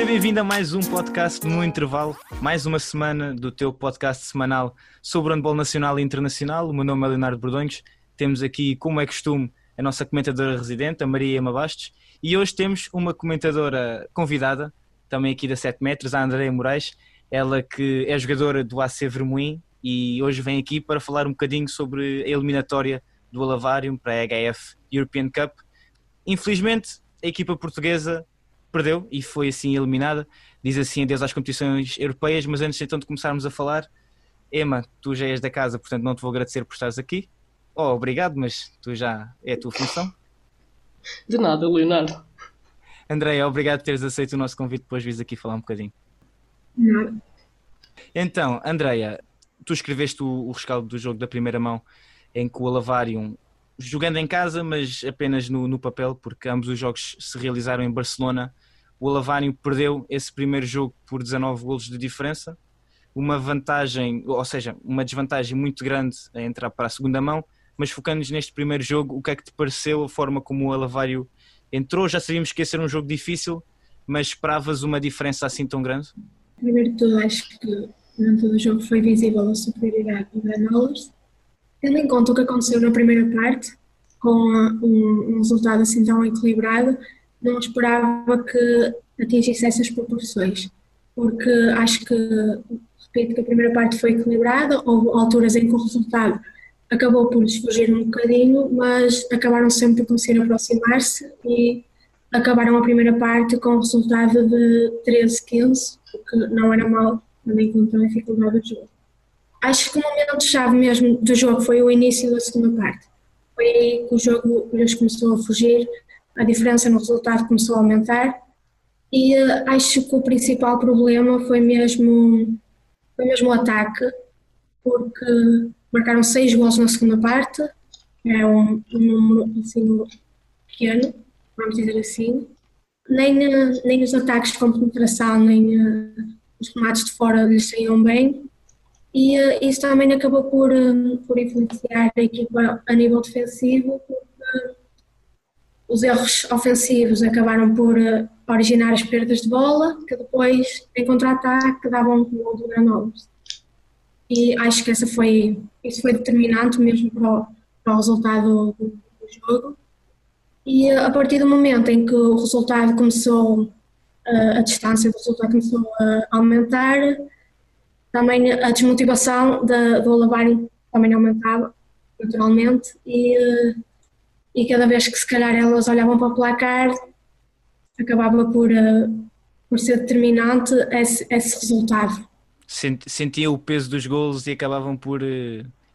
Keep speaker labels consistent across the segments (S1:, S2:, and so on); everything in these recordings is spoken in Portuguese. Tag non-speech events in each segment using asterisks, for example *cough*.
S1: Seja bem-vindo a mais um podcast no intervalo, mais uma semana do teu podcast semanal sobre o handball nacional e internacional. O meu nome é Leonardo Bordonhos. Temos aqui, como é costume, a nossa comentadora residente, a Maria Ema Bastos, e hoje temos uma comentadora convidada, também aqui da 7 metros, a Andréia Moraes, ela que é jogadora do AC Vermoim e hoje vem aqui para falar um bocadinho sobre a eliminatória do Alavarium para a HF European Cup. Infelizmente, a equipa portuguesa perdeu e foi assim eliminada. Diz assim adeus às competições europeias, mas antes então de começarmos a falar, Emma, tu já és da casa, portanto não te vou agradecer por estares aqui. Oh, obrigado, mas tu já é a tua função.
S2: De nada, Leonardo.
S1: Andréia, obrigado por teres aceito o nosso convite, depois vis aqui falar um bocadinho.
S2: Nada.
S1: Então, Andreia, tu escreveste o, o rescaldo do jogo da primeira mão em que o Alavarium, jogando em casa, mas apenas no, no papel, porque ambos os jogos se realizaram em Barcelona, o Alavarium perdeu esse primeiro jogo por 19 golos de diferença, uma vantagem, ou seja, uma desvantagem muito grande a entrar para a segunda mão, mas focando-nos neste primeiro jogo, o que é que te pareceu a forma como o Alavário entrou? Já sabíamos que ia ser um jogo difícil, mas esperavas uma diferença assim tão grande?
S3: Primeiro de tudo, acho que durante todo o jogo foi visível a superioridade do Granollers. Tendo em conta o que aconteceu na primeira parte, com um resultado assim tão equilibrado, não esperava que atingisse essas proporções, porque acho que, repito, que a primeira parte foi equilibrada, houve alturas em que o resultado acabou por lhes fugir um bocadinho, mas acabaram sempre por conseguir aproximar-se e acabaram a primeira parte com o resultado de 13-15, o que não era mal, em conta a dificuldade do jogo. Acho que o momento-chave mesmo do jogo foi o início da segunda parte. Foi aí que o jogo lhes começou a fugir, a diferença no resultado começou a aumentar e uh, acho que o principal problema foi mesmo, foi mesmo o ataque, porque marcaram seis gols na segunda parte, é um, um número assim pequeno, vamos dizer assim. Nem, nem os ataques com penetração, nem uh, os remates de fora lhes saíam bem. E isso também acabou por, por influenciar a equipa a nível defensivo, os erros ofensivos acabaram por originar as perdas de bola, que depois, em contra-ataque, davam um gol do Granollers. E acho que essa foi, isso foi determinante mesmo para o, para o resultado do, do jogo. E a partir do momento em que o resultado começou, a distância do resultado começou a aumentar, também a desmotivação da, do Alavário também aumentava, naturalmente, e, e cada vez que se calhar elas olhavam para o placar, acabava por, por ser determinante esse, esse resultado.
S1: Sentiam o peso dos golos e acabavam por,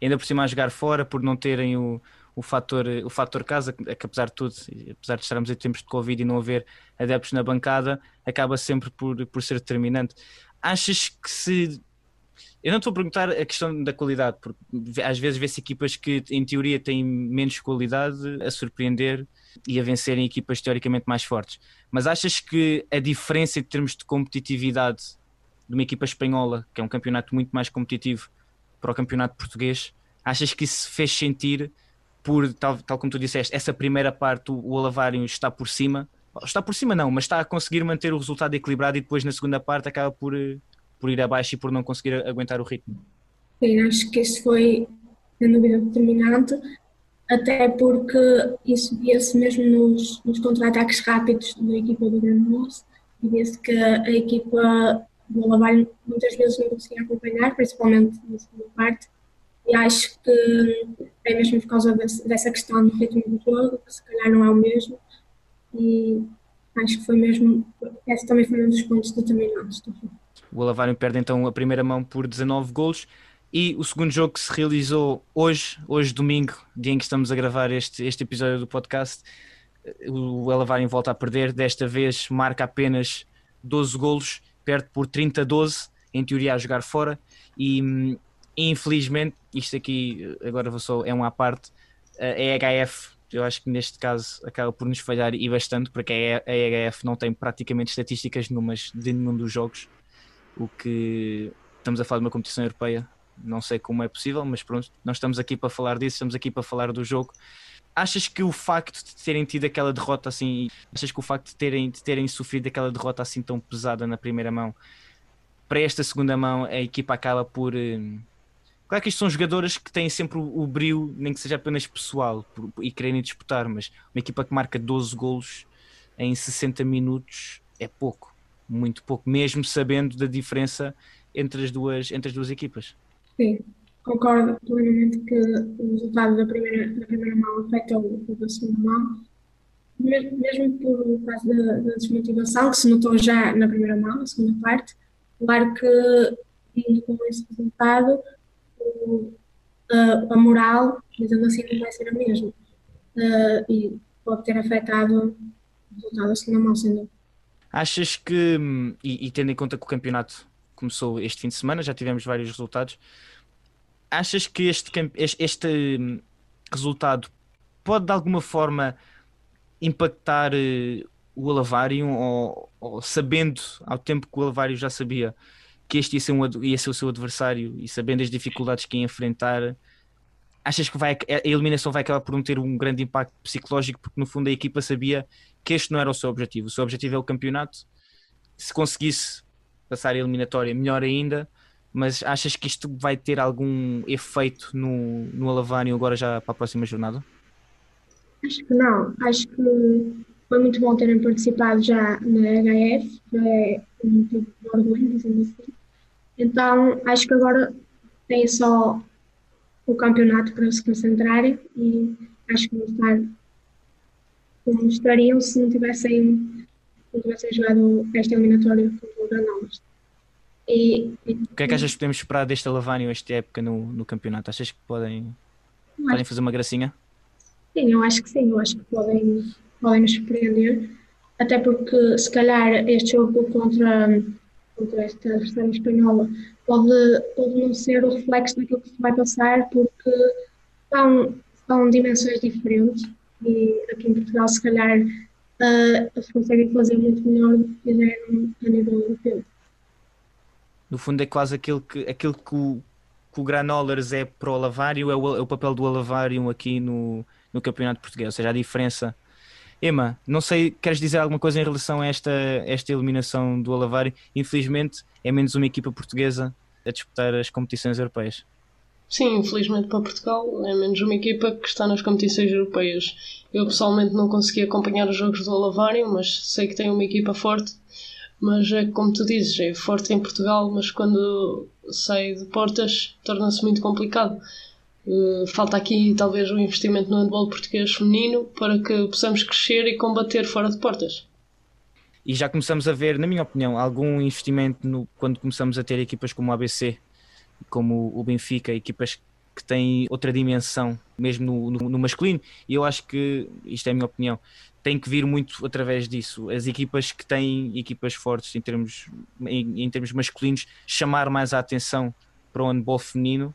S1: ainda por cima, a jogar fora, por não terem o, o fator, o fator casa, que apesar de tudo, apesar de estarmos em tempos de Covid e não haver adeptos na bancada, acaba sempre por, por ser determinante. Achas que se. Eu não estou a perguntar a questão da qualidade, porque às vezes vê-se equipas que, em teoria, têm menos qualidade a surpreender e a vencerem equipas teoricamente mais fortes. Mas achas que a diferença em termos de competitividade de uma equipa espanhola, que é um campeonato muito mais competitivo, para o campeonato português, achas que isso fez sentir por, tal, tal como tu disseste, essa primeira parte o, o Alavário está por cima, está por cima não, mas está a conseguir manter o resultado equilibrado e depois na segunda parte acaba por, por ir abaixo e por não conseguir aguentar o ritmo.
S3: Sim, acho que isso foi, sem dúvida, determinante, até porque isso via-se mesmo nos, nos contra-ataques rápidos da equipa do Granollers, e via-se que a equipa do Alavário muitas vezes não conseguia acompanhar, principalmente na segunda parte, e acho que é mesmo por causa dessa questão do ritmo do jogo, que se calhar não é o mesmo, e acho que foi mesmo, esse também foi um dos pontos determinantes do jogo.
S1: O Alavário perde então a primeira mão por 19 golos. E o segundo jogo que se realizou hoje, hoje domingo, dia em que estamos a gravar este, este episódio do podcast, o Alavário volta a perder, desta vez marca apenas 12 golos, perde por 30 a 12, em teoria a jogar fora, e infelizmente, isto aqui agora vou só, é uma à parte, a EHF, eu acho que neste caso acaba por nos falhar e bastante, porque a EHF não tem praticamente estatísticas numas de nenhum dos jogos, o que estamos a falar de uma competição europeia, não sei como é possível, mas pronto, nós estamos aqui para falar disso, estamos aqui para falar do jogo. achas que o facto de terem tido aquela derrota assim, achas que o facto de terem, de terem sofrido aquela derrota assim tão pesada na primeira mão, para esta segunda mão a equipa acaba por. Uh, Claro que isto são jogadores que têm sempre o, o brilho, nem que seja apenas pessoal, por, e querem disputar, mas uma equipa que marca 12 golos em 60 minutos é pouco, muito pouco, mesmo sabendo da diferença entre as duas, entre as duas equipas.
S3: Sim, concordo plenamente que o resultado da primeira, da primeira mão afeta o, da segunda mão, mesmo, mesmo por causa da, da, desmotivação que se notou já na primeira mão, na segunda parte. Claro que, com esse resultado, o, a, a, moral, dizendo assim, não vai ser a mesma. Uh, e pode ter afetado o resultado da segunda mão, dúvida.
S1: Achas que, e, e tendo em conta que o campeonato começou este fim de semana, já tivemos vários resultados, achas que este, este, hum, resultado pode de alguma forma impactar uh, o Alavário ou, ou, sabendo ao tempo que o Alavário já sabia que este ia ser, um, ia ser o seu adversário e sabendo as dificuldades que ia enfrentar achas que vai, a eliminação vai acabar por não ter um grande impacto psicológico porque no fundo a equipa sabia que este não era o seu objetivo o seu objetivo é o campeonato se conseguisse passar a eliminatória melhor ainda mas achas que isto vai ter algum efeito no, no Alavário agora já para a próxima jornada?
S3: Acho que não. Acho que foi muito bom terem participado já na HF, é um motivo de orgulho, dizendo assim. Então, acho que agora tem só o campeonato para se concentrarem e acho que vão estar como estariam se não tivessem, não tivessem jogado esta eliminatória contra o Granollers.
S1: E, o que é que achas que podemos esperar deste Lavânio esta época no, no campeonato? Achas que podem, podem fazer uma gracinha?
S3: Sim, eu acho que sim, eu acho que podem, podem nos surpreender, até porque se calhar este jogo contra, contra esta adversária espanhola pode, pode não ser o reflexo daquilo que se vai passar, porque são, são dimensões diferentes e aqui em Portugal se calhar uh, eles conseguem fazer muito melhor do que fizeram a nível europeu
S1: no fundo é quase aquilo que, aquilo que, o, que o Granollers é para o Alavário, é o, é o papel do Alavário aqui no, no Campeonato Português, ou seja, a diferença. Ema, não sei, queres dizer alguma coisa em relação a esta, esta eliminação do Alavário? Infelizmente é menos uma equipa portuguesa a disputar as competições europeias.
S2: Sim, infelizmente para Portugal é menos uma equipa que está nas competições europeias. Eu pessoalmente não consegui acompanhar os jogos do Alavário, mas sei que tem uma equipa forte mas é como tu dizes, é forte em Portugal, mas quando sai de portas torna-se muito complicado. Uh, falta aqui talvez um investimento no handball português feminino para que possamos crescer e combater fora de portas.
S1: E já começamos a ver, na minha opinião, algum investimento no, quando começamos a ter equipas como o ABC, como o Benfica, equipas que têm outra dimensão, mesmo no, no, no masculino, e eu acho que, isto é a minha opinião, tem que vir muito através disso. As equipas que têm equipas fortes em termos, em, em termos masculinos, chamar mais a atenção para o handball feminino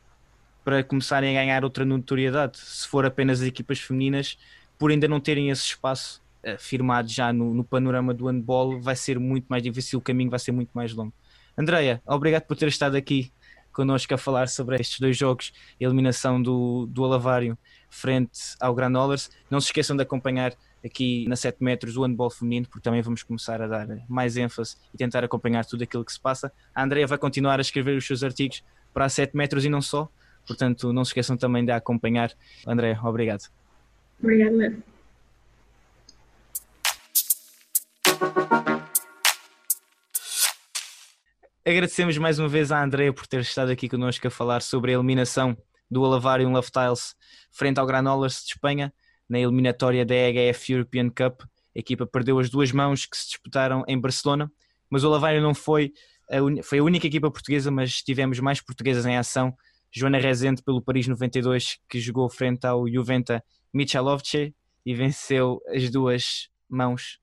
S1: para começarem a ganhar outra notoriedade. Se for apenas as equipas femininas, por ainda não terem esse espaço uh, firmado já no, no, panorama do handball, vai ser muito mais difícil, o caminho vai ser muito mais longo. Andreia, obrigado por ter estado aqui connosco a falar sobre estes dois jogos, a eliminação do, do Alavário frente ao Granollers. Não se esqueçam de acompanhar aqui na 7 metros o handball feminino, porque também vamos começar a dar mais ênfase e tentar acompanhar tudo aquilo que se passa. A Andrea vai continuar a escrever os seus artigos para a 7 metros e não só, portanto não se esqueçam também de a acompanhar. André, obrigado.
S3: Obrigado.
S1: Agradecemos mais uma vez à Andrea por ter estado aqui connosco a falar sobre a eliminação do Alavarium Love Tiles frente ao Granollers de Espanha na eliminatória da EHF European Cup. A equipa perdeu as duas mãos que se disputaram em Barcelona, mas o Lavário não foi a, foi a única equipa portuguesa, mas tivemos mais portuguesas em ação. Joana Rezende pelo Paris 92, que jogou frente ao Juventa Michalovce e venceu as duas mãos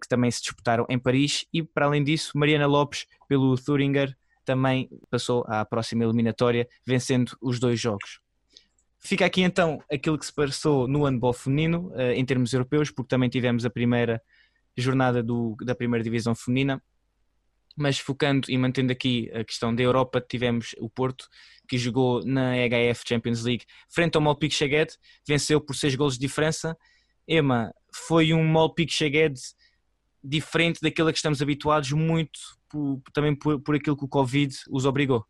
S1: que também se disputaram em Paris. E para além disso, Mariana Lopes pelo Thuringer também passou à próxima eliminatória, vencendo os dois jogos. Fica aqui então aquilo que se passou no handball feminino, uh, em termos europeus, porque também tivemos a primeira jornada do, da primeira divisão feminina. mas focando e mantendo aqui a questão da Europa, tivemos o Porto, que jogou na HF Champions League frente ao Malpique Shagued, venceu por 6 golos de diferença. Ema, foi um Malpique Shagued diferente daquilo a que estamos habituados, muito por, também por, por aquilo que o Covid os obrigou.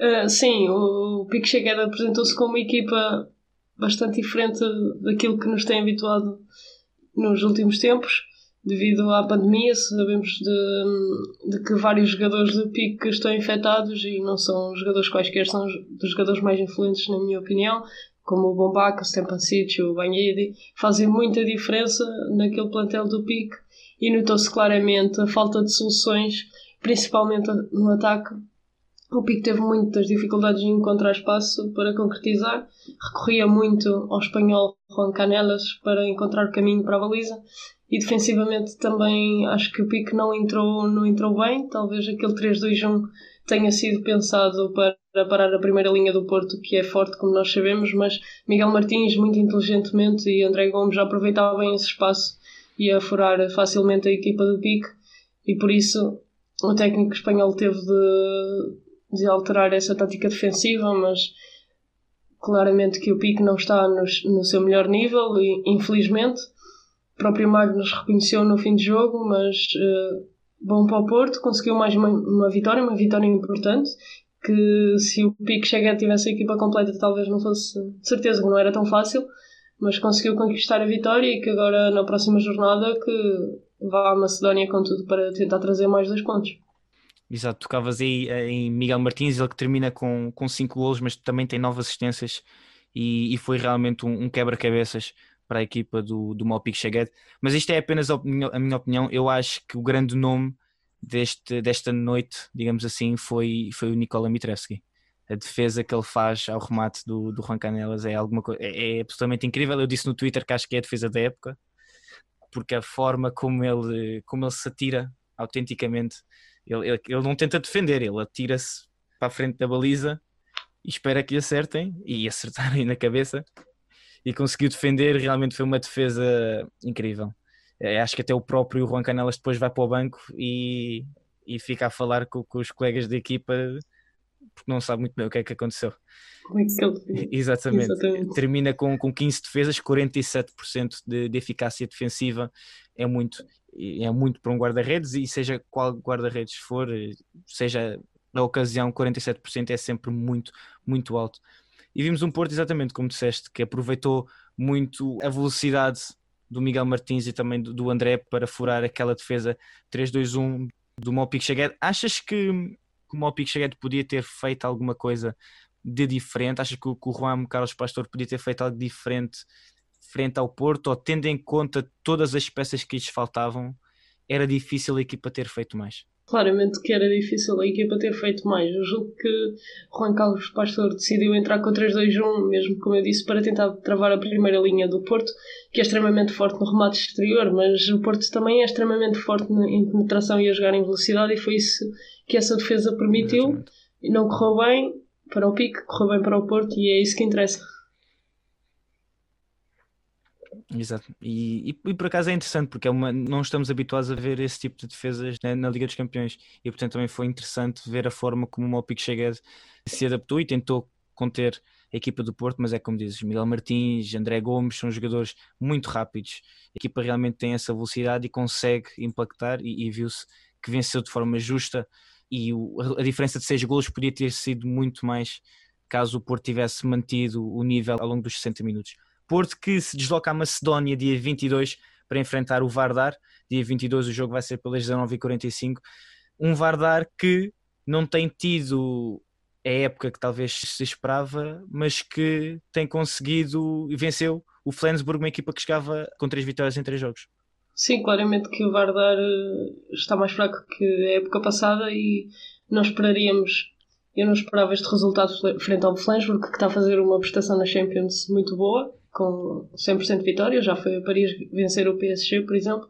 S2: Uh, sim, o Pique Shagued apresentou-se como uma equipa bastante diferente daquilo que nos tem habituado nos últimos tempos devido à pandemia, sabemos de, de, que vários jogadores do PIC estão infectados e não são jogadores quaisquer, são dos jogadores mais influentes, na minha opinião, como o Bombaca, o Stepancic, o Banhedi, fazem muita diferença naquele plantel do PIC e notou-se claramente a falta de soluções, principalmente no ataque. O PIC teve muitas dificuldades em encontrar espaço para concretizar, recorria muito ao espanhol Juan Canelas para encontrar o caminho para a baliza e defensivamente também acho que o Pique não entrou, não entrou bem. Talvez aquele 3-2-1 tenha sido pensado para parar a primeira linha do Porto, que é forte, como nós sabemos, mas Miguel Martins, muito inteligentemente, e André Gomes já aproveitavam bem esse espaço e a furar facilmente a equipa do Pique, e por isso o técnico espanhol teve de, de alterar essa tática defensiva, mas claramente que o Pique não está no, no seu melhor nível, e infelizmente o próprio Magnus reconheceu no fim de jogo, mas uh, bom para o Porto, conseguiu mais uma, uma, vitória, uma vitória importante. Que se o Pique chega tivesse a equipa completa, talvez não fosse, de certeza que não era tão fácil, mas conseguiu conquistar a vitória e que agora na próxima jornada que vá à Macedónia com tudo para tentar trazer mais dois pontos.
S1: Exato, tocavas aí eh, em Miguel Martins, ele que termina com, com cinco golos, mas também tem nove assistências e, e foi realmente um, um quebra-cabeças para a equipa do, do Malpique Cheguete. Mas isto é apenas a, minha, a minha opinião. Eu acho que o grande nome deste, desta noite, digamos assim, foi, foi o Nicola Mitrevski. A defesa que ele faz ao remate do, do Juan Canelas é, alguma coisa, é, é absolutamente incrível. Eu disse no Twitter que acho que é a defesa da época, porque a forma como ele, como ele se atira autenticamente, ele, ele, ele não tenta defender, ele atira-se para a frente da baliza e espera que acertem e *laughs* acertarem na cabeça e conseguiu defender. Realmente foi uma defesa incrível. É, acho que até o próprio Juan Canelas depois vai para o banco e, e fica a falar com, com os colegas da equipa porque não sabe muito bem o que é que aconteceu.
S2: É
S1: Exatamente. Exatamente. Termina com, com 15 defesas, 47% de, de eficácia defensiva. É muito, é muito para um guarda-redes e seja qual guarda-redes for, seja a ocasião, 47% é sempre muito, muito alto. E vimos um Porto, exatamente como disseste, que aproveitou muito a velocidade do Miguel Martins e também do André para furar aquela defesa 3-2-1 do Mopic Chagued. Achas que, que o Chagued podia ter feito alguma coisa de diferente? Achas que o, que o Juan Carlos Pastor podia ter feito algo diferente frente ao Porto? Ou tendo em conta todas as peças que lhes faltavam, era difícil a equipa ter feito mais?
S2: Claramente que era difícil a equipa ter feito mais. Eu julgo que Juan Carlos Pastor decidiu entrar com 3-2-1, mesmo como eu disse, para tentar travar a primeira linha do Porto, que é extremamente forte no remate exterior, mas o Porto também é extremamente forte em penetração e a jogar em velocidade, e foi isso que essa defesa permitiu. Não correu bem para o pique, correu bem para o Porto, e é isso que interessa.
S1: Exato. E, e, e, por acaso é interessante porque é uma, não estamos habituados a ver esse tipo de defesas né, na Liga dos Campeões e portanto também foi interessante ver a forma como o Mopic Chegued se adaptou e tentou conter a equipa do Porto, mas é como dizes, Miguel Martins, André Gomes são jogadores muito rápidos. A equipa realmente tem essa velocidade e consegue impactar e, e viu-se que venceu de forma justa e o, a diferença de seis golos podia ter sido muito mais caso o Porto tivesse mantido o nível ao longo dos 60 minutos. Porto que se desloca à Macedónia dia 22 para enfrentar o Vardar. Dia 22 o jogo vai ser pelas 19h45. Um Vardar que não tem tido a época que talvez se esperava, mas que tem conseguido e venceu o Flensburg, uma equipa que chegava com três vitórias em três jogos.
S2: Sim, claramente que o Vardar eh, está mais fraco que a época passada e nós esperaríamos eu não esperava este resultado frente ao Flensburg, que está a fazer uma prestação na Champions muito boa com 100% de vitória, já foi a Paris vencer o PSG, por exemplo.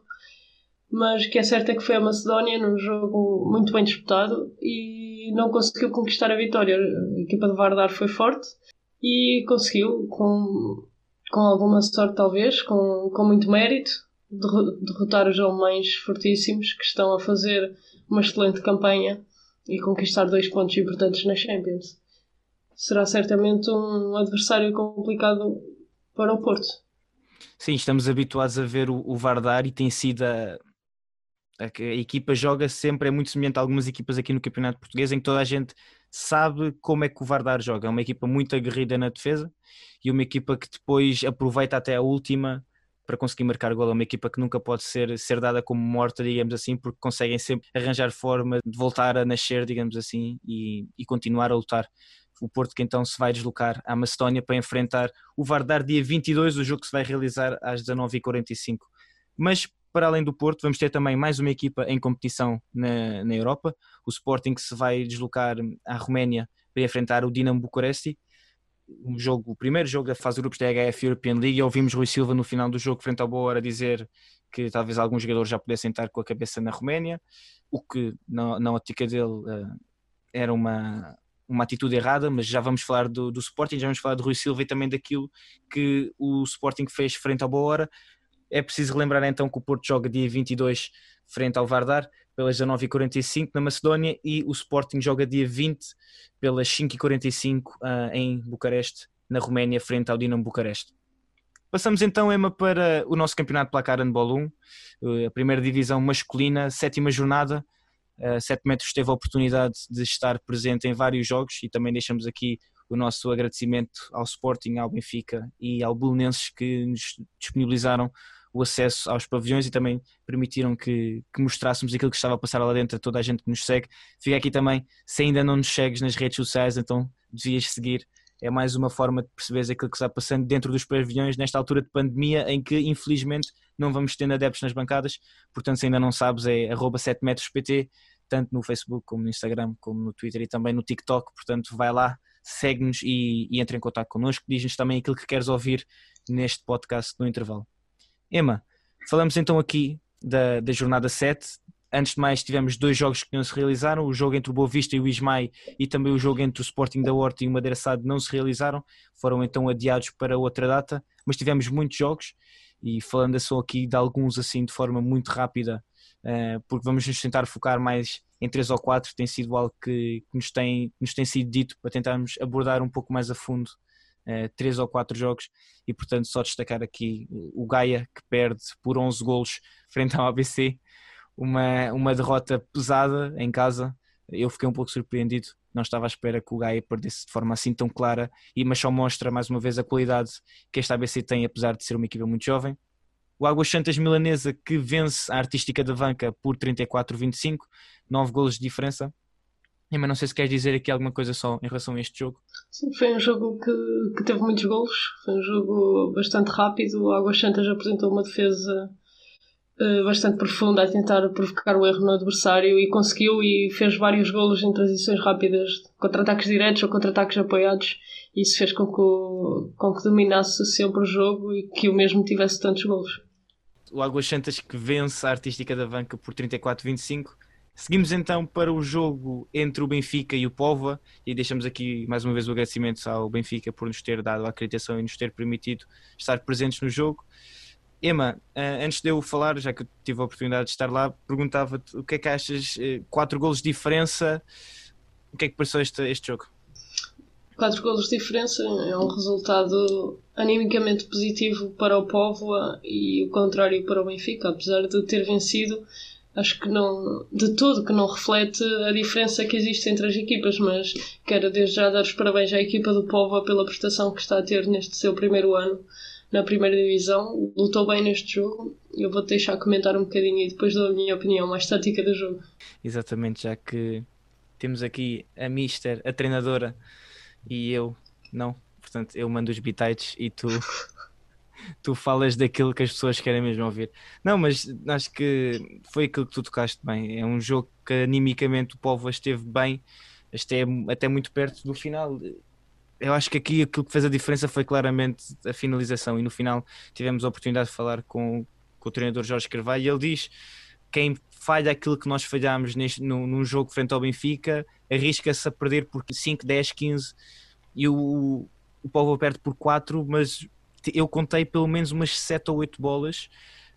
S2: Mas o que é certo é que foi a Macedónia num jogo muito bem disputado e não conseguiu conquistar a vitória. A equipa de Vardar foi forte e conseguiu, com, com alguma sorte talvez, com, com muito mérito, derrotar os alemães fortíssimos que estão a fazer uma excelente campanha e conquistar dois pontos importantes na Champions. Será certamente um adversário complicado para o Porto.
S1: Sim, estamos habituados a ver o, o Vardar e tem sido a, a, equipa joga sempre, é muito semelhante a algumas equipas aqui no Campeonato Português em que toda a gente sabe como é que o Vardar joga. É uma equipa muito aguerrida na defesa e uma equipa que depois aproveita até a última para conseguir marcar gol. É uma equipa que nunca pode ser, ser dada como morta, digamos assim, porque conseguem sempre arranjar forma de voltar a nascer, digamos assim, e, e continuar a lutar. O Porto que então se vai deslocar à Macedónia para enfrentar o Vardar dia 22, o jogo que se vai realizar às 19h45. Mas para além do Porto, vamos ter também mais uma equipa em competição na, na Europa, o Sporting que se vai deslocar à Roménia para enfrentar o Dinamo Bucuresti um jogo, o primeiro jogo da fase de grupos da HF European League e ouvimos Rui Silva no final do jogo frente ao Boa Hora dizer que talvez alguns jogadores já pudessem estar com a cabeça na Roménia, o que na, na ótica dele uh, era uma, uma atitude errada, mas já vamos falar do, do Sporting, já vamos falar de Rui Silva e também daquilo que o Sporting fez frente ao Boa Hora. É preciso relembrar então que o Porto joga dia 22 frente ao Vardar, pelas 19h45 na Macedónia e o Sporting joga dia 20 pelas 5h45 uh, ah, em Bucareste, na Roménia, frente ao Dinamo Bucareste. Passamos então, Emma, para o nosso campeonato placar handball 1, uh, a primeira divisão masculina, sétima jornada. Uh, 7 metros teve a oportunidade de estar presente em vários jogos e também deixamos aqui o nosso agradecimento ao Sporting, ao Benfica e ao Belenenses que nos disponibilizaram o acesso aos pavilhões e também permitiram que, que, mostrássemos aquilo que estava a passar lá dentro a toda a gente que nos segue. Fica aqui também, se ainda não nos segues nas redes sociais, então devias seguir. É mais uma forma de perceberes aquilo que está passando dentro dos pavilhões nesta altura de pandemia em que infelizmente não vamos tendo adeptos nas bancadas. Portanto, se ainda não sabes, é arroba 7 metros PT, tanto no Facebook como no Instagram, como no Twitter e também no TikTok. Portanto, vai lá, segue-nos e, e entra em contato connosco. Diz-nos também aquilo que queres ouvir neste podcast no intervalo. Emma, falamos então aqui da, da jornada 7. Antes de mais, tivemos dois jogos que não se realizaram: o jogo entre o Boa Vista e o Ismael e também o jogo entre o Sporting da Horta e o Madeira Sade não se realizaram, foram então adiados para outra data. Mas tivemos muitos jogos e falando só aqui de alguns assim de forma muito rápida, uh, porque vamos nos tentar focar mais em três ou quatro, tem sido algo que, nos, tem, nos tem sido dito para tentarmos abordar um pouco mais a fundo uh, três ou quatro jogos e portanto só destacar aqui o Gaia que perde por 11 golos frente ao ABC, uma, uma derrota pesada em casa, eu fiquei um pouco surpreendido, não estava à espera que o Gaia perdesse de forma assim tão clara, e, mas só mostra mais uma vez a qualidade que esta ABC tem, apesar de ser uma equipa muito jovem. O Águas Santas Milanesa que vence a Artística da Vanca por 34-25, 9 golos de diferença, mas não sei se queres dizer aqui alguma coisa só em relação a este jogo.
S2: Sim, foi um jogo que, que teve muitos golos, foi um jogo bastante rápido. O Águas Santas apresentou uma defesa uh, bastante profunda a tentar provocar o erro no adversário e conseguiu e fez vários golos em transições rápidas, contra-ataques diretos ou contra-ataques apoiados. Isso fez com que, o, com que dominasse sempre o jogo e que o mesmo tivesse tantos golos.
S1: O Águas Santas que vence a Artística da Banca por 34-25 Seguimos então para o jogo entre o Benfica e o Póvoa e deixamos aqui mais uma vez o agradecimento ao Benfica por nos ter dado a acreditação e nos ter permitido estar presentes no jogo. Emma, eh, antes de eu falar, já que eu tive a oportunidade de estar lá, perguntava-te o que é que achas, eh, quatro golos de diferença, o que é que pareceu este, este jogo?
S2: Quatro golos de diferença é um resultado animicamente positivo para o Póvoa e o contrário para o Benfica, apesar de ter vencido acho que não, de todo, que não reflete a diferença que existe entre as equipas, mas quero desde já dar os parabéns à equipa do Povo pela prestação que está a ter neste seu primeiro ano na primeira divisão. Lutou bem neste jogo. Eu vou-te deixar comentar um bocadinho e depois dou a minha opinião mais tática do jogo.
S1: Exatamente, já que temos aqui a Mister, a treinadora, e eu, não. Portanto, eu mando os bitites e tu *laughs* tu falas daquilo que as pessoas querem mesmo ouvir. Não, mas acho que foi aquilo que tu tocaste bem. É um jogo que animicamente o povo esteve bem, até, até muito perto do final. Eu acho que aqui aquilo que fez a diferença foi claramente a finalização. E no final tivemos a oportunidade de falar com, com o treinador Jorge Carvalho e ele diz: quem falha aquilo que nós falhámos neste, num, num jogo frente ao Benfica arrisca-se a perder por 5, 10, 15 e o, o povo perde por 4, mas eu contei pelo menos umas 7 ou 8 bolas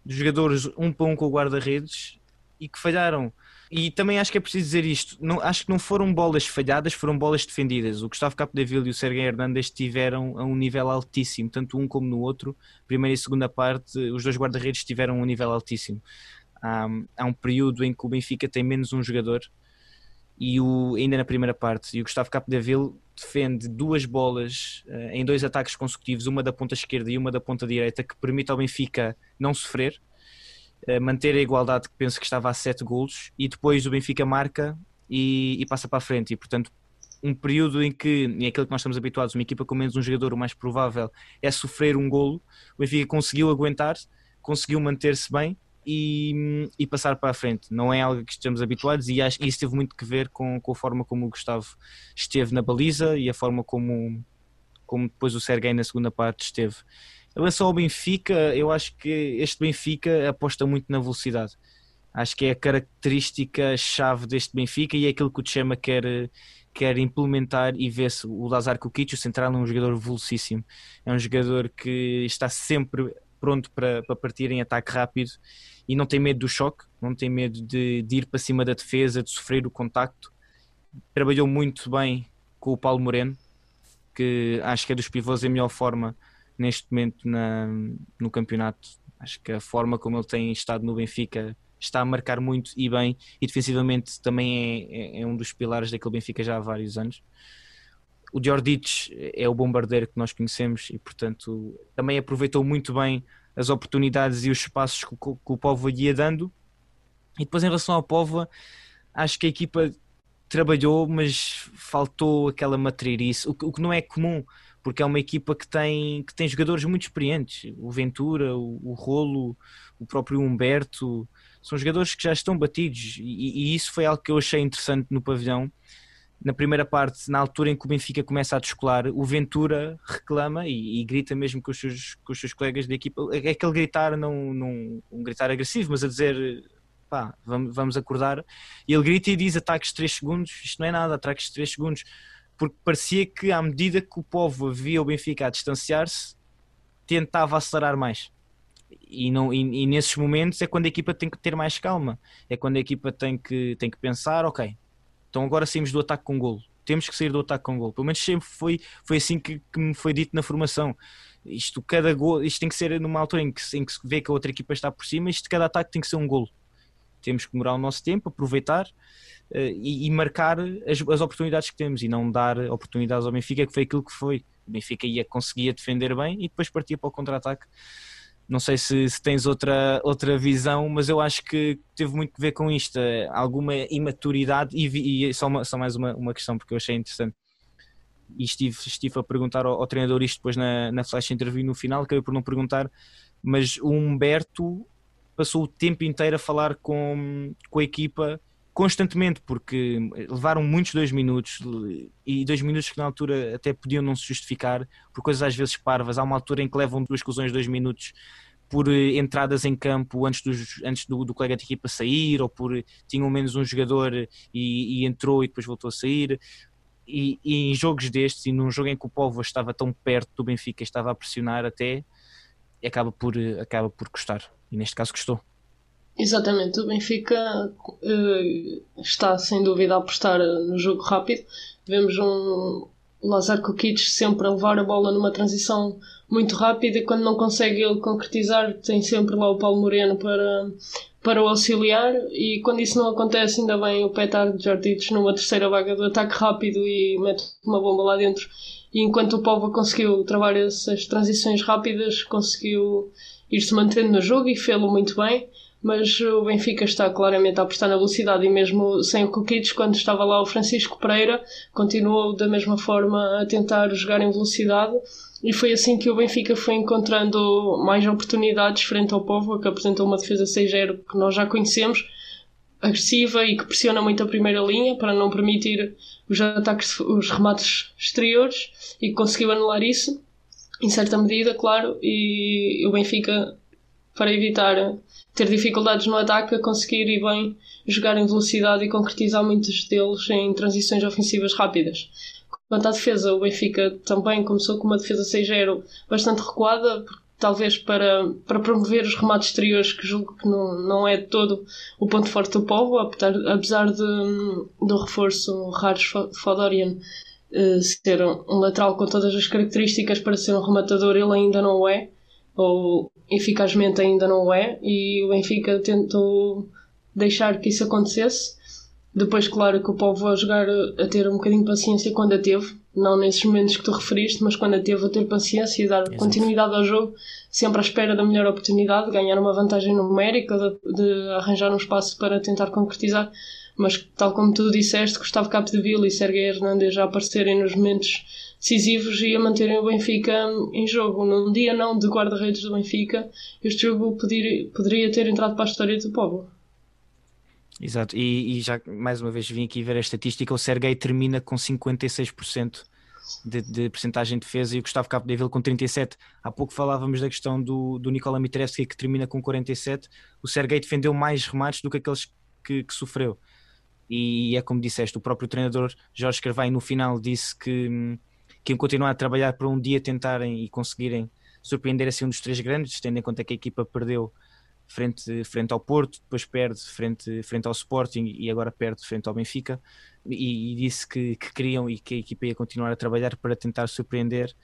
S1: de jogadores um para um com o guarda-redes e que falharam. E também acho que é preciso dizer isto: não, acho que não foram bolas falhadas, foram bolas defendidas. O Gustavo Capdeville e o Sergei Hernandes estiveram a um nível altíssimo, tanto um como no outro. Primeira e segunda parte, os dois guarda-redes estiveram a um nível altíssimo. Há, há um período em que o Benfica tem menos um jogador e o, ainda na primeira parte, e o Gustavo Capdeville defende duas bolas uh, em dois ataques consecutivos, uma da ponta esquerda e uma da ponta direita, que permite ao Benfica não sofrer, manter a igualdade que penso que estava a 7 golos, e depois o Benfica marca e, e, passa para a frente. E portanto, um período em que, em aquilo que nós estamos habituados, uma equipa com menos um jogador, o mais provável é sofrer um golo. O Benfica conseguiu aguentar, conseguiu manter-se bem e, e, passar para a frente. Não é algo que estamos habituados e acho que isso teve muito que ver com, com a forma como o Gustavo esteve na baliza e a forma como, como depois o Serguei na segunda parte esteve. Em relação ao Benfica, eu acho que este Benfica aposta muito na velocidade. Acho que é a característica chave deste Benfica e é aquilo que o Chema quer, quer implementar e vê-se. O Lazar Kukic, o central, é um jogador velocíssimo. É um jogador que está sempre pronto para, para partir em ataque rápido e não tem medo do choque, não tem medo de, de ir para cima da defesa, de sofrer o contacto. Trabalhou muito bem com o Paulo Moreno, que acho que é dos pivôs em melhor forma neste momento na, no campeonato. Acho que a forma como ele tem estado no Benfica está a marcar muito e bem, e defensivamente também é, é, é um dos pilares daquele Benfica já há vários anos. O Jordic é o bombardeiro que nós conhecemos e, portanto, também aproveitou muito bem as oportunidades e os espaços que, que, o Povo ia dando. E depois, em relação ao Povo, acho que a equipa trabalhou, mas faltou aquela matreirice, o, o que não é comum, porque é uma equipa que tem, que tem jogadores muito experientes. O Ventura, o, o Rolo, o próprio Humberto, são jogadores que já estão batidos, e, e isso foi algo que eu achei interessante no pavilhão na primeira parte, na altura em que o Benfica começa a descolar, o Ventura reclama e, e, grita mesmo com os, seus, com os seus colegas da equipa. É aquele gritar, não, não um gritar agressivo, mas a dizer pá, vamos, vamos acordar. E ele grita e diz ataques 3 segundos. Isto não é nada, ataques 3 segundos. Porque parecia que, à medida que o povo via o Benfica a distanciar-se, tentava acelerar mais. E, não, e, e nesses momentos é quando a equipa tem que ter mais calma. É quando a equipa tem que, tem que pensar: ok, então agora saímos do ataque com golo. Temos que sair do ataque com golo. Pelo menos sempre foi, foi assim que, que me foi dito na formação. Isto, cada gol, isto tem que ser numa altura em que, em que se vê que a outra equipa está por cima. Isto, cada ataque tem que ser um golo. Temos que demorar o nosso tempo, aproveitar e, e, marcar as, as, oportunidades que temos e não dar oportunidades ao Benfica, que foi aquilo que foi. O Benfica ia, conseguia defender bem e depois partia para o contra-ataque não sei se, se, tens outra, outra visão, mas eu acho que teve muito a ver com isto, eh, alguma imaturidade e, e só, uma, só mais uma, uma questão porque eu achei interessante. E estive, estive a perguntar ao, ao treinador isto depois na, na flash interview no final, acabei por não perguntar, mas o Humberto passou o tempo inteiro a falar com, com a equipa constantemente, porque levaram muitos dois minutos e dois minutos que na altura até podiam não se justificar por coisas às vezes parvas. Há uma altura em que levam duas exclusões dois minutos por eh, entradas em campo antes, dos, antes do, do colega de equipa sair ou por tinham menos um jogador e, e entrou e depois voltou a sair. E, e, em jogos destes e num jogo em que o Povo estava tão perto do Benfica, estava a pressionar até, acaba por, acaba por custar. E neste caso custou.
S2: Exatamente, o Benfica uh, está sem dúvida a apostar no jogo rápido. Vemos um Lazar Kukic sempre a levar a bola numa transição muito rápida e quando não consegue ele concretizar, tem sempre lá o Paulo Moreno para, para o auxiliar. E quando isso não acontece, ainda bem o Petar Jordic numa terceira vaga do ataque rápido e mete uma bomba lá dentro. E enquanto o Paulo conseguiu travar essas transições rápidas, conseguiu ir-se mantendo no jogo e fê-lo muito bem mas o Benfica está claramente a apostar na velocidade e mesmo sem o Kukic, quando estava lá o Francisco Pereira, continuou da mesma forma a tentar jogar em velocidade. E foi assim que o Benfica foi encontrando mais oportunidades frente ao Povo, que apresentou uma defesa 6-0 que nós já conhecemos, agressiva e que pressiona muito a primeira linha para não permitir os ataques, os remates exteriores e conseguiu anular isso em certa medida, claro, e o Benfica para evitar ter dificuldades no ataque, a conseguir ir bem jogar em velocidade e concretizar muitos deles em transições ofensivas rápidas. Quanto à defesa, o Benfica também começou com uma defesa 6-0 bastante recuada, talvez para, para promover os remates exteriores, que julgo que não, não é todo o ponto forte do povo, apesar, de, do reforço Rares Fodorian uh, ser um lateral com todas as características para ser um rematador, ele ainda não o é, ou eficazmente ainda não é, e o Benfica tentou deixar que isso acontecesse. Depois, claro, que o povo a jogar a ter um bocadinho de paciência quando a teve, não nesses momentos que tu referiste, mas quando a teve a ter paciência e dar Exato. continuidade ao jogo, sempre à espera da melhor oportunidade, de ganhar uma vantagem numérica, de, de, arranjar um espaço para tentar concretizar. Mas, tal como tu disseste, Gustavo Capdeville e Sergei Hernandes já aparecerem nos momentos decisivos e a manterem o Benfica em jogo. Num dia não de guarda-redes do Benfica, este jogo poderia, poderia ter entrado para a história do povo.
S1: Exato, e, e, já mais uma vez vim aqui ver a estatística: o Sergei termina com 56% de, de percentagem de defesa e o Gustavo Capdeville com 37%. Há pouco falávamos da questão do, do Nikola Mitrevski que termina com 47%. O Sergei defendeu mais remates do que aqueles que, que sofreu. E é como disseste, o próprio treinador Jorge Carvalho no final disse que, que iam continuar a trabalhar para um dia tentarem e conseguirem surpreender assim um dos três grandes, tendo em conta que a equipa perdeu frente, frente ao Porto, depois perde frente, frente ao Sporting e agora perde frente ao Benfica. E, e disse que, que, queriam e que a equipa ia continuar a trabalhar para tentar surpreender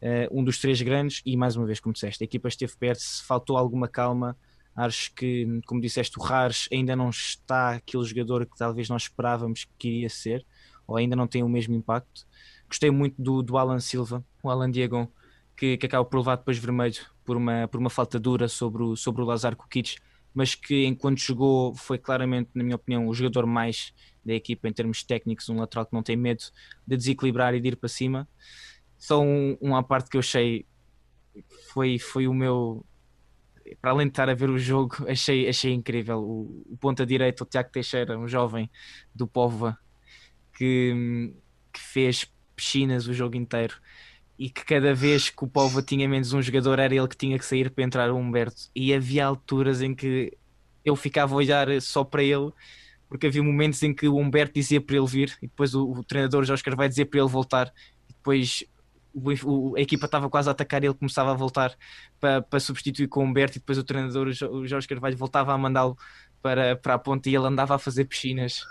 S1: uh, um dos três grandes. E mais uma vez, como disseste, a equipa esteve perto, se faltou alguma calma. Acho que, como disseste, o Rares ainda não está aquele jogador que talvez nós esperávamos que iria ser, ou ainda não tem o mesmo impacto. Gostei muito do, do Alan Silva, o Alan Diagon, que, que acaba por levar depois vermelho por uma, por uma falta dura sobre o, sobre o Lazar Kukic, mas que enquanto jogou foi claramente, na minha opinião, o jogador mais da equipa em termos técnicos, um lateral que não tem medo de desequilibrar e de ir para cima. Só um, uma parte que eu achei foi, foi o meu. Para além de estar a ver o jogo, *laughs* achei, achei incrível. O, o ponta direito, o Tiago Teixeira, um jovem do Póvoa, que, que fez piscinas o jogo inteiro e que cada vez que o Povo tinha menos um jogador era ele que tinha que sair para entrar o Humberto. E havia alturas em que eu ficava a olhar só para ele, porque havia momentos em que o Humberto dizia para ele vir e depois o, o treinador Jorge Carvalho dizia para ele voltar. E depois o, a equipa estava quase a atacar e ele começava a voltar para, para substituir com o Humberto e depois o treinador o Jorge Carvalho voltava a mandá-lo para, para a ponta e ele andava a fazer piscinas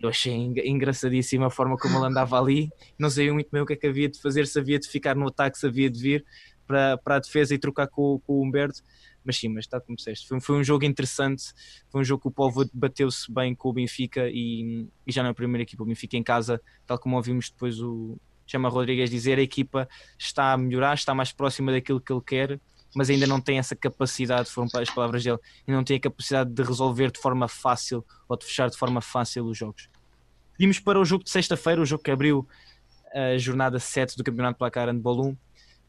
S1: eu achei engraçadíssima a forma como ele andava ali, não sabia muito bem o que é que havia de fazer, se havia de ficar no ataque, se havia de vir para, para a defesa e trocar com, com o Humberto, mas sim, mas está como disseste, foi, foi um jogo interessante, foi um jogo que o povo bateu-se bem com o Benfica e, e já na primeira equipa, o Benfica em casa, tal como ouvimos depois o Chama Rodrigues dizer, a equipa está a melhorar, está mais próxima daquilo que ele quer, mas ainda não tem essa capacidade, foram as palavras dele, e não tem a capacidade de resolver de forma fácil ou de fechar de forma fácil os jogos. Vimos para o jogo de sexta-feira, o jogo que abriu a jornada 7 do Campeonato Placar Handball 1.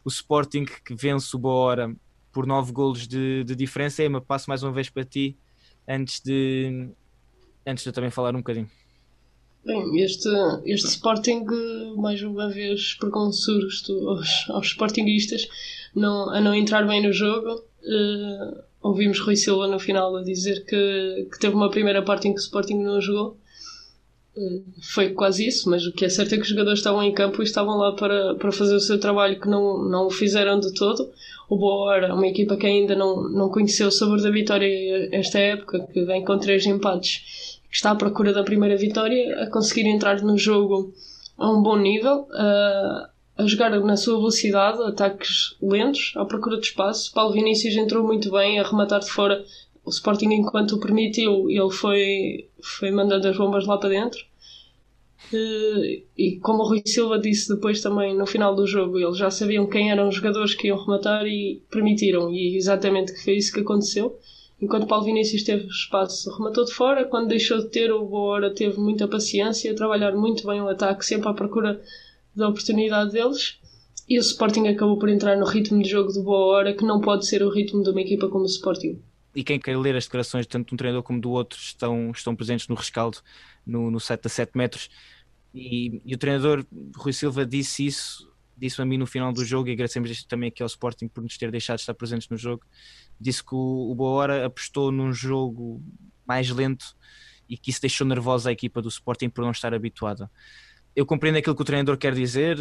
S1: O Sporting que vence o Boa Hora por 9 golos de, de diferença. Emma, passo mais uma vez para ti antes de, antes de eu também falar um bocadinho.
S2: Bem, este, este Sporting, mais uma vez, por consurto aos, aos Sportingistas, não, a não entrar bem no jogo. Uh, ouvimos Rui Silva no final a dizer que, que teve uma primeira parte em que o Sporting não jogou foi quase isso, mas o que é certo é que os jogadores estavam em campo e estavam lá para, para fazer o seu trabalho que não, não o fizeram de todo. O Boa uma equipa que ainda não, não conheceu o sabor da vitória esta época, que vem com três empates, que está à procura da primeira vitória, a conseguir entrar no jogo a um bom nível, a, a jogar na sua velocidade, ataques lentos, à procura de espaço. Paulo Vinícius entrou muito bem a rematar de fora o Sporting, enquanto o permitiu, ele foi, foi mandando as bombas lá para dentro. Eh, e como o Rui Silva disse depois também no final do jogo, eles já sabiam quem eram os jogadores que iam rematar e permitiram. E exatamente foi isso que aconteceu. Enquanto Paulo Vinícius teve espaço, rematou de fora. Quando deixou de ter, o Boa teve muita paciência, trabalhar muito bem o ataque, sempre à procura da oportunidade deles. E o Sporting acabou por entrar no ritmo de jogo de boa hora, que não pode ser o ritmo de uma equipa como o Sporting
S1: e quem quer ler as declarações tanto de um treinador como do outro estão, estão presentes no rescaldo no, no a 7 metros e, e, o treinador Rui Silva disse isso disse a mim no final do jogo e agradecemos também aqui ao Sporting por nos ter deixado de estar presentes no jogo disse que o, o Boa Hora apostou num jogo mais lento e que isso deixou nervosa a equipa do Sporting por não estar habituada. Eu compreendo aquilo que o treinador quer dizer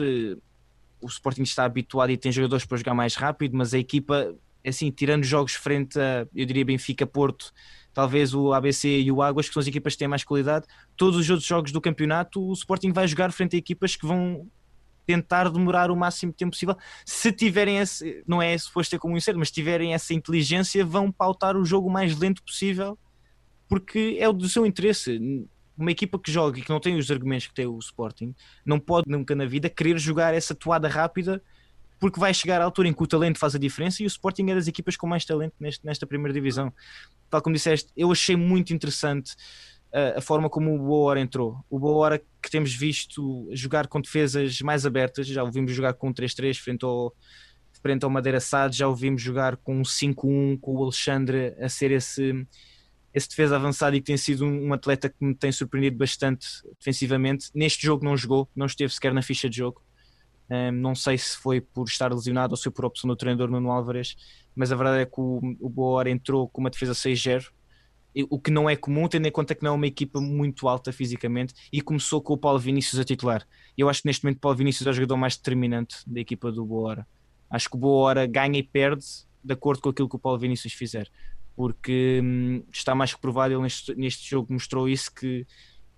S1: o Sporting está habituado e tem jogadores para jogar mais rápido mas a equipa assim, tirando jogos frente a, eu diria, Benfica, Porto, talvez o ABC e o Águas, que são as equipas que têm mais qualidade, todos os outros jogos do campeonato, o Sporting vai jogar frente a equipas que vão tentar demorar o máximo tempo possível. Se tiverem esse, não é suposto ter como isso, mas tiverem essa inteligência, vão pautar o jogo o mais lento possível, porque é do seu interesse. Uma equipa que joga e que não tem os argumentos que tem o Sporting, não pode nunca na vida querer jogar essa toada rápida porque vai chegar à altura em que o talento faz a diferença e o Sporting é das equipas com mais talento neste, nesta primeira divisão. Tal como disseste, eu achei muito interessante a forma como o Boa Hora entrou. O Boa Hora que temos visto jogar com defesas mais abertas, já o vimos jogar com 3-3 frente ao, frente ao Madeira Sade, já o vimos jogar com um 5-1, com o Alexandre a ser esse, esse defesa avançado e que tem sido um, um atleta que me tem surpreendido bastante defensivamente. Neste jogo não jogou, não esteve sequer na ficha de jogo um, não sei se foi por estar lesionado ou se foi por opção do treinador Nuno Álvares, mas a verdade é que o, o Boa entrou com uma defesa 6-0, o que não é comum, tendo em conta que não é uma equipa muito alta fisicamente, e começou com o Paulo Vinícius a titular. Eu acho que neste momento o Paulo Vinícius é o jogador mais determinante da equipa do Boa Acho que o Boa ganha e perde de acordo com aquilo que o Paulo Vinícius fizer, porque hum, está mais que provado, ele neste, neste jogo mostrou isso, que,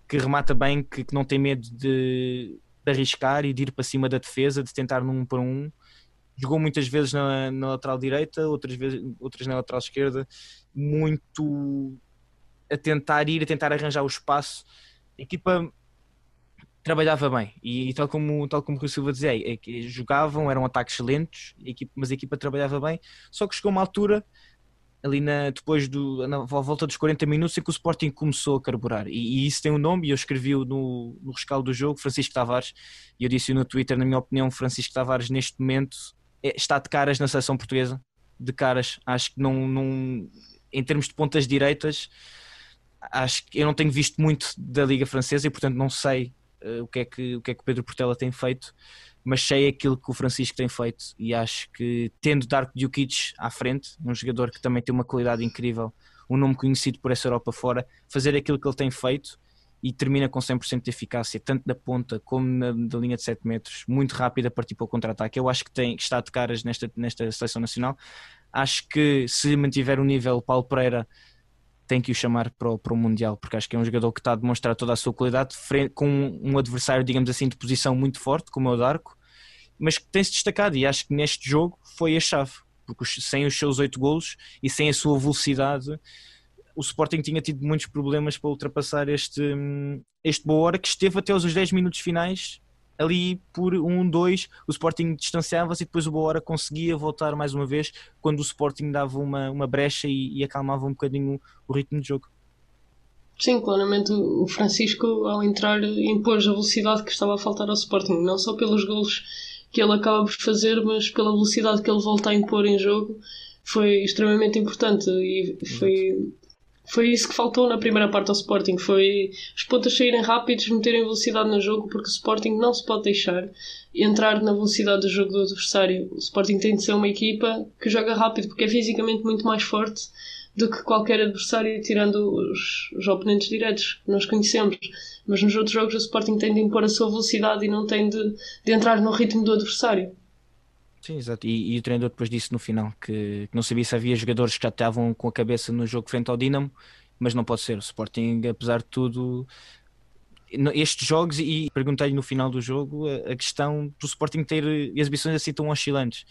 S1: que remata bem, que, que não tem medo de de arriscar e de ir para cima da defesa, de tentar num para um. Jogou muitas vezes na, na lateral direita, outras, vezes, outras na lateral esquerda, muito a tentar ir, a tentar arranjar o espaço. A equipa trabalhava bem. E, e, tal como tal como o Silva dizia, é, é, jogavam, eram ataques lentos, a equipa, mas a equipa trabalhava bem, só que chegou uma altura ali na, depois do, na volta dos 40 minutos em que o Sporting começou a carburar. E, e isso tem um nome e eu escrevi no, no rescaldo do jogo, Francisco Tavares. E eu disse no Twitter, na minha opinião Francisco Tavares neste momento está de caras na seleção portuguesa. De caras, acho que não, não em termos de pontas direitas acho que eu não tenho visto muito da Liga Francesa e portanto não sei uh, o, que é que, o que é que Pedro Portela tem feito mas sei aquilo que o Francisco tem feito e acho que tendo Darko Djukic à frente, um jogador que também tem uma qualidade incrível, um nome conhecido por essa Europa fora, fazer aquilo que ele tem feito e termina com 100% de eficácia, tanto na ponta como na, na linha de 7 metros, muito rápido a partir para o contra-ataque. Eu acho que, tem, que está de caras nesta, nesta seleção nacional. Acho que se mantiver o nível, Paulo Pereira tem que o chamar para o, para o Mundial, porque acho que é um jogador que está a demonstrar toda a sua qualidade com um adversário, digamos assim, de posição muito forte, como é o Darko, mas que tem-se destacado e acho que neste jogo foi a chave, porque sem os seus oito golos e sem a sua velocidade, o Sporting tinha tido muitos problemas para ultrapassar este, este boa hora que esteve até os 10 minutos finais ali por um, dois, o Sporting distanciava-se e depois o Boa conseguia voltar mais uma vez quando o Sporting dava uma, uma brecha e, e acalmava um bocadinho o, o ritmo de jogo.
S2: Sim, claramente o Francisco, ao entrar, impôs a velocidade que estava a faltar ao Sporting, não só pelos golos que ele acaba por fazer, mas pela velocidade que ele volta a impor em jogo, foi extremamente importante e foi foi isso que faltou na primeira parte ao Sporting. Foi os pontas saírem rápidos, meterem velocidade no jogo, porque o Sporting não se pode deixar entrar na velocidade do jogo do adversário. O Sporting tem de ser uma equipa que joga rápido, porque é fisicamente muito mais forte do que qualquer adversário, tirando os, os oponentes diretos que nós conhecemos. Mas nos outros jogos o Sporting tem de impor a sua velocidade e não tem de, de entrar no ritmo do adversário.
S1: Sim, exato. E, e, o treinador depois disse no final que, que, não sabia se havia jogadores que já estavam com a cabeça no jogo frente ao Dinamo, mas não pode ser. O Sporting, apesar de tudo, estes jogos, e perguntei-lhe no final do jogo a, a, questão do Sporting ter exibições assim tão oscilantes.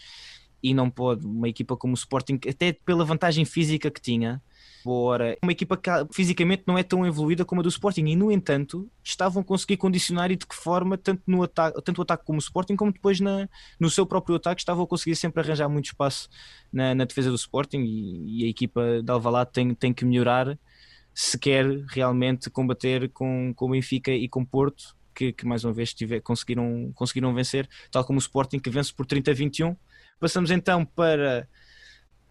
S1: E não pode, uma equipa como o Sporting, até pela vantagem física que tinha, Bora. Uma equipa que fisicamente não é tão evoluída como a do Sporting e, no entanto, estavam a conseguir condicionar e de que forma, tanto, no ataque, tanto o ataque como o Sporting, como depois na, no seu próprio ataque, estavam a conseguir sempre arranjar muito espaço na, na defesa do Sporting e, e, a equipa de Alvalade tem, tem que melhorar se quer realmente combater com, com o Benfica e com Porto, que, que mais uma vez tiver, conseguiram, conseguiram vencer, tal como o Sporting que vence por 30 a 21. Passamos então para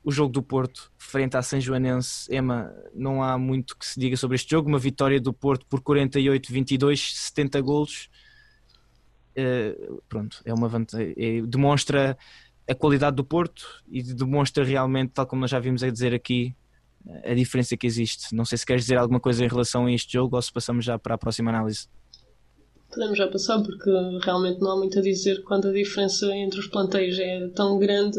S1: o jogo do Porto frente à São Joanense, Ema, não há muito que se diga sobre este jogo. Uma vitória do Porto por 48-22, 70 golos. Uh, pronto, é uma vantagem. É, demonstra a qualidade do Porto e demonstra realmente, tal como nós já vimos a dizer aqui, a diferença que existe. Não sei se queres dizer alguma coisa em relação a este jogo ou se passamos já para a próxima análise.
S2: Podemos já passar porque realmente não há muito a dizer quando a diferença entre os plantéis é tão grande.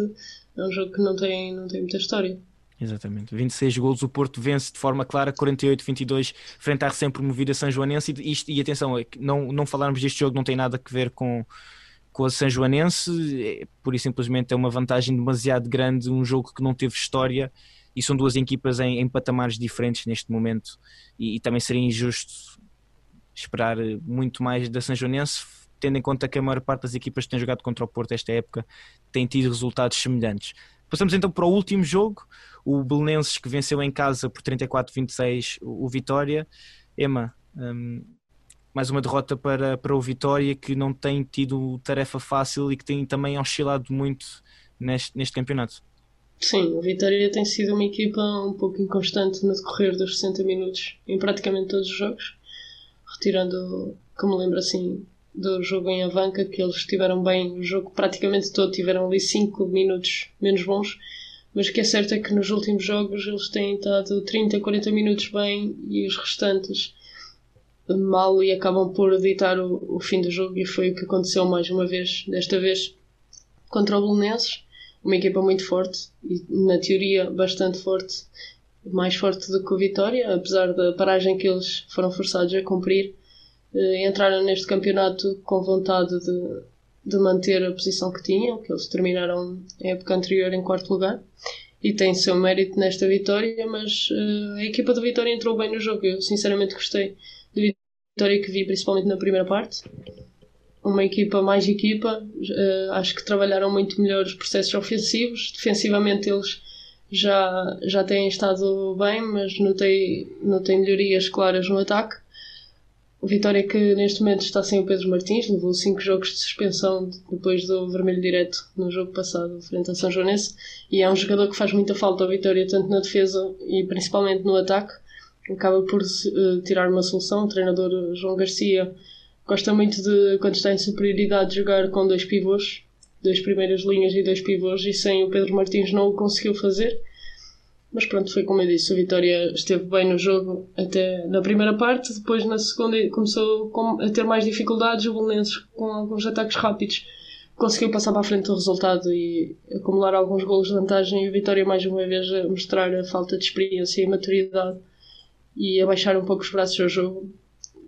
S2: É um jogo que não tem, não tem muita história.
S1: Exatamente. 26 golos, o Porto vence de forma clara 48-22 frente à recém-promovida São Joanense. E, isto, e atenção, é não, não falarmos deste jogo não tem nada a ver com, com a São Joanense, é, por e simplesmente é uma vantagem demasiado grande, um jogo que não teve história e são duas equipas em, em patamares diferentes neste momento. E, e, também seria injusto esperar muito mais da São Joanense, tendo em conta que a maior parte das equipas que têm jogado contra o Porto esta época têm tido resultados semelhantes. Passamos então para o último jogo, o Belenenses que venceu em casa por 34-26 o, Vitória. Emma, um, mais uma derrota para, para o Vitória que não tem tido tarefa fácil e que tem também oscilado muito neste, neste campeonato.
S2: Sim, o Vitória tem sido uma equipa um pouco inconstante no decorrer dos 60 minutos em praticamente todos os jogos, retirando, como lembro assim, do jogo em Avanca, que eles estiveram bem o jogo praticamente todo, tiveram ali 5 minutos menos bons, mas o que é certo é que nos últimos jogos eles têm estado 30, 40 minutos bem e os restantes mal e acabam por editar o, o fim do jogo e foi o que aconteceu mais uma vez, desta vez contra o Belenenses, uma equipa muito forte e na teoria bastante forte, mais forte do que o Vitória, apesar da paragem que eles foram forçados a cumprir eh, entraram neste campeonato com vontade de, de manter a posição que tinham, que eles terminaram a época anterior em quarto lugar e tem seu mérito nesta vitória, mas uh, a equipa do Vitória entrou bem no jogo. Eu sinceramente gostei da vitória que vi, principalmente na primeira parte. Uma equipa mais equipa, uh, acho que trabalharam muito melhor os processos ofensivos. Defensivamente, eles já, já têm estado bem, mas notei, notei melhorias claras no ataque. O Vitória que neste momento está sem o Pedro Martins, levou 5 jogos de suspensão depois do vermelho direto no jogo passado frente a São Joanense e é um jogador que faz muita falta ao Vitória tanto na defesa e principalmente no ataque. Acaba por uh, tirar uma solução. O treinador João Garcia gosta muito de, quando está em superioridade, jogar com dois pivôs, duas primeiras linhas e dois pivôs e sem o Pedro Martins não o conseguiu fazer mas pronto, foi como eu disse, o Vitória esteve bem no jogo até na primeira parte, depois na segunda começou a ter mais dificuldades, o Belenenses com alguns ataques rápidos conseguiu passar para a frente do resultado e acumular alguns golos de vantagem e o Vitória mais uma vez a mostrar a falta de experiência e maturidade e a baixar um pouco os braços ao jogo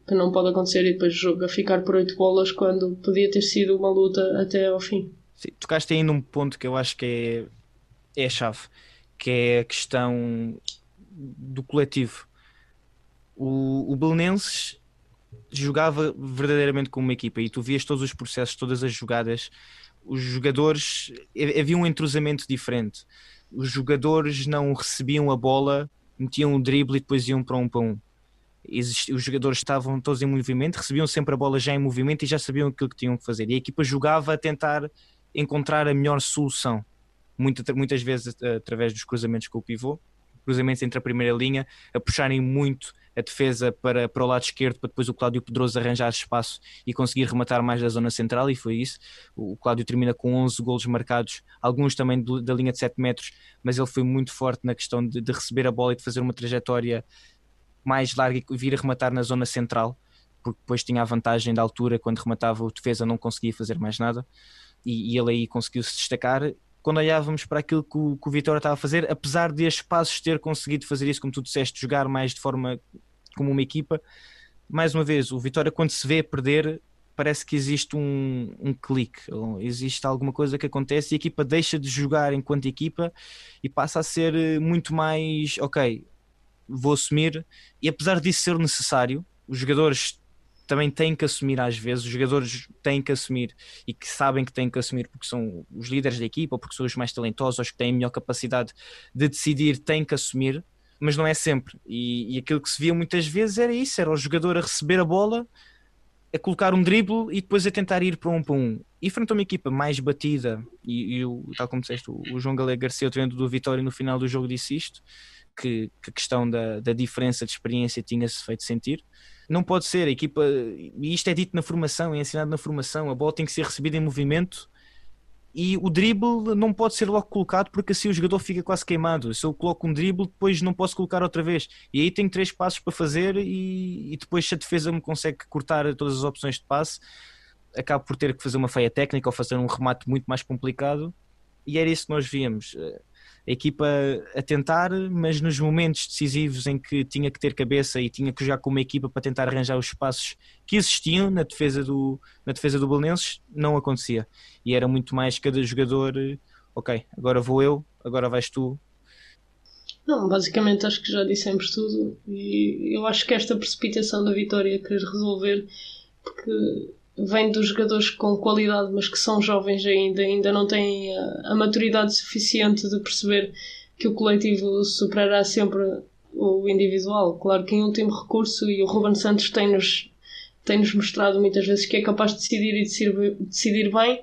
S2: que não pode acontecer e depois o jogo a ficar por oito bolas quando podia ter sido uma luta até ao fim.
S1: Sim, tocaste aí num ponto que eu acho que é, é a chave que é a questão do coletivo. O, o Belenenses jogava verdadeiramente como uma equipa e tu vias todos os processos, todas as jogadas, os jogadores, havia um entrosamento diferente. Os jogadores não recebiam a bola, metiam um drible e depois iam para um para um. os jogadores estavam todos em movimento, recebiam sempre a bola já em movimento e já sabiam aquilo que tinham que fazer. E a equipa jogava a tentar encontrar a melhor solução muitas vezes através dos cruzamentos com o pivô, cruzamentos entre a primeira linha, a puxarem muito a defesa para, para o lado esquerdo, para depois o Cláudio Pedroso arranjar espaço e conseguir rematar mais da zona central, e foi isso. O Cláudio termina com 11 golos marcados, alguns também da linha de 7 metros, mas ele foi muito forte na questão de, de receber a bola e de fazer uma trajetória mais larga e vir a rematar na zona central, porque depois tinha a vantagem da altura, quando rematava o defesa não conseguia fazer mais nada, e, e ele aí conseguiu se destacar quando olhávamos para aquilo que o, que o Vitória estava a fazer, apesar de as Passos ter conseguido fazer isso, como tu disseste, jogar mais de forma como uma equipa, mais uma vez, o Vitória quando se vê perder, parece que existe um, um clique, existe alguma coisa que acontece e a equipa deixa de jogar enquanto equipa e passa a ser eh, muito mais, ok, vou assumir, e apesar disso ser necessário, os jogadores também têm que assumir às vezes, os jogadores têm que assumir e que sabem que têm que assumir porque são os líderes da equipa ou porque são os mais talentosos, ou que têm a melhor capacidade de decidir, têm que assumir, mas não é sempre. E, e aquilo que se via muitas vezes era isso: era o jogador a receber a bola, a colocar um drible e depois a tentar ir para um para um. E frente a uma equipa mais batida, e, e o, tal como disseste, o, o João Galego Garcia, o do Vitória, no final do jogo disse isto: que, que a questão da, da diferença de experiência tinha-se feito sentir não pode ser, a equipa, e isto é dito na formação, é ensinado na formação, a bola tem que ser recebida em movimento e o dribble não pode ser logo colocado porque assim o jogador fica quase queimado. Se eu coloco um dribble, depois não posso colocar outra vez. E aí tenho três passos para fazer e, e depois se a defesa me consegue cortar todas as opções de passe, acabo por ter que fazer uma feia técnica ou fazer um remate muito mais complicado. E era isso que nós víamos a equipa a tentar, mas nos momentos decisivos em que tinha que ter cabeça e tinha que jogar com uma equipa para tentar arranjar os espaços que existiam na defesa do, na defesa do Belenenses, não acontecia. E era muito mais cada jogador, ok, agora vou eu, agora vais tu.
S2: Não, basicamente acho que já dissemos tudo e eu acho que esta precipitação da vitória querer resolver, porque vem dos jogadores com qualidade, mas que são jovens ainda, ainda não têm a, a maturidade suficiente de perceber que o coletivo superará sempre o individual. Claro que em último recurso, e o Ruben Santos tem-nos tem -nos mostrado muitas vezes que é capaz de decidir e decidir, decidir bem,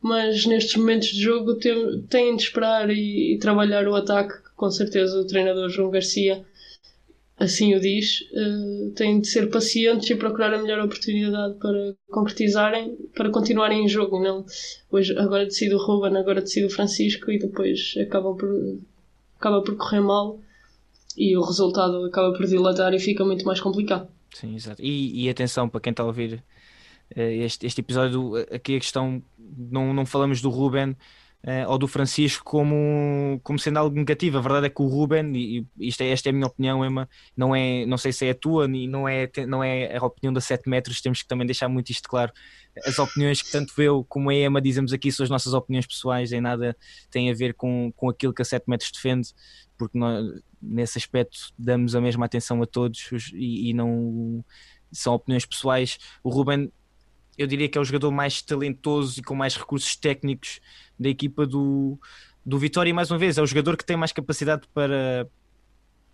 S2: mas nestes momentos de jogo tem de esperar e, e trabalhar o ataque, que com certeza o treinador João Garcia assim o diz, uh, têm de ser pacientes e procurar a melhor oportunidade para concretizarem, para continuarem em jogo. Não, hoje, agora decide o Ruben, agora decide o Francisco e depois acaba por, acaba por correr mal e o resultado acaba por dilatar e fica muito mais complicado.
S1: Sim, exato. E, e atenção para quem está a ouvir eh, este, este episódio, aqui a questão, não, não falamos do Ruben uh, ou do Francisco como, como sendo algo negativo. A verdade é que o Ruben, e isto é, esta é a minha opinião, Emma, não, é, não sei se é a tua, e não é, não é a opinião da 7 metros, temos que também deixar muito isto claro. As opiniões que tanto eu como a Emma dizemos aqui são as nossas opiniões pessoais, em nada tem a ver com, com aquilo que a 7 metros defende, porque nós, nesse aspecto damos a mesma atenção a todos e, e não são opiniões pessoais. O Ruben eu diria que é o jogador mais talentoso e com mais recursos técnicos da equipa do, do Vitória. E mais uma vez, é o jogador que tem mais capacidade para,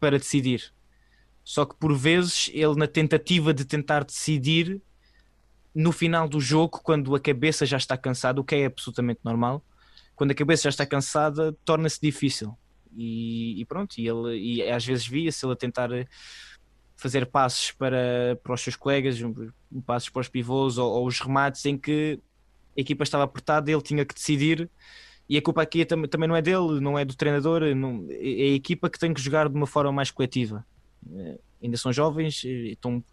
S1: para decidir. Só que por vezes ele, na tentativa de tentar decidir, no final do jogo, quando a cabeça já está cansada, o que é absolutamente normal, quando a cabeça já está cansada, torna-se difícil. E, e, pronto, e, ele, e às vezes via-se ele a tentar fazer passos para, para os seus colegas, passos para os pivôs ou, ou os remates em que a equipa estava apertada, ele tinha que decidir e a culpa aqui tam também não é dele, não é do treinador, não, é a equipa que tem que jogar de uma forma mais coletiva. É, ainda são jovens,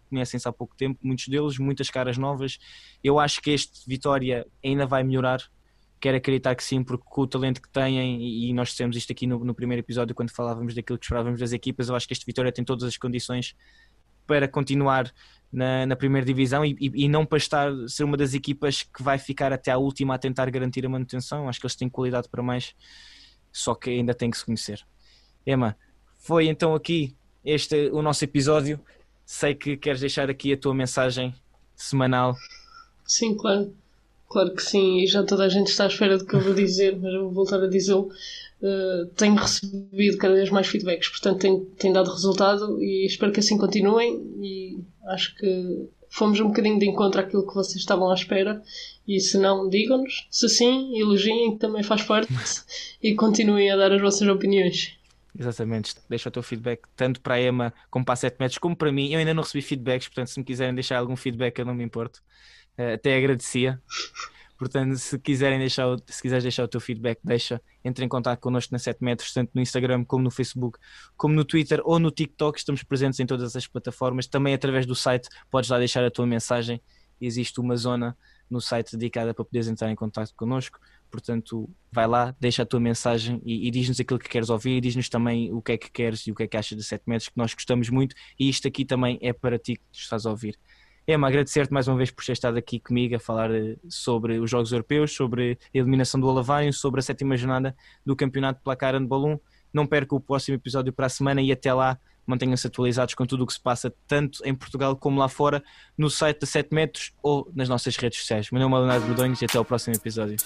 S1: conhecem-se há pouco tempo, muitos deles, muitas caras novas. Eu acho que este Vitória ainda vai melhorar. Quero acreditar que sim, porque com o talento que têm, e nós dissemos isto aqui no, no primeiro episódio, quando falávamos daquilo que esperávamos das equipas, eu acho que este Vitória tem todas as condições para continuar na, na primeira divisão e, e, e, não para estar ser uma das equipas que vai ficar até à última a tentar garantir a manutenção. Acho que eles têm qualidade para mais, só que ainda tem que se conhecer. Emma, foi então aqui este o nosso episódio. Sei que queres deixar aqui a tua mensagem semanal.
S2: Sim, claro. Claro que sim, e já toda a gente está à espera do que eu vou dizer, mas eu vou voltar a dizê-lo. Uh, tenho recebido cada vez mais feedbacks, portanto tem, tem dado resultado e espero que assim continuem e acho que fomos um bocadinho de encontro àquilo que vocês estavam à espera e se não, digam-nos. Se sim, elogiem, que também faz parte *laughs* e continuem a dar as vossas opiniões.
S1: Exatamente, deixa o teu feedback tanto para a Emma como para a 7 metros como para mim. Eu ainda não recebi feedbacks, portanto, se me quiserem deixar algum feedback, eu não me importo. Uh, até agradecia. Portanto, se quiserem deixar, se quiseres deixar o teu feedback, deixa, entre em contato connosco na 7 metros, tanto no Instagram como no Facebook, como no Twitter ou no TikTok. Estamos presentes em todas as plataformas. Também através do site podes lá deixar a tua mensagem. Existe uma zona no site dedicada para poderes entrar em contato connosco. Portanto, vai lá, deixa a tua mensagem e, e diz-nos aquilo que queres ouvir, diz-nos também o que é que queres e o que é que achas de 7 metros, que nós gostamos muito e isto aqui também é para ti que estás a ouvir. Emma, agradecer-te mais uma vez por ter estado aqui comigo a falar eh, sobre os Jogos Europeus, sobre a eliminação do Alavário, sobre a sétima jornada do Campeonato de Placar Handball 1. Não perca o próximo episódio para a semana e até lá mantenham-se atualizados com tudo o que se passa, tanto em Portugal como lá fora, no site da 7 metros ou nas nossas redes sociais. Meu nome é Leonardo Bordões e até ao próximo episódio.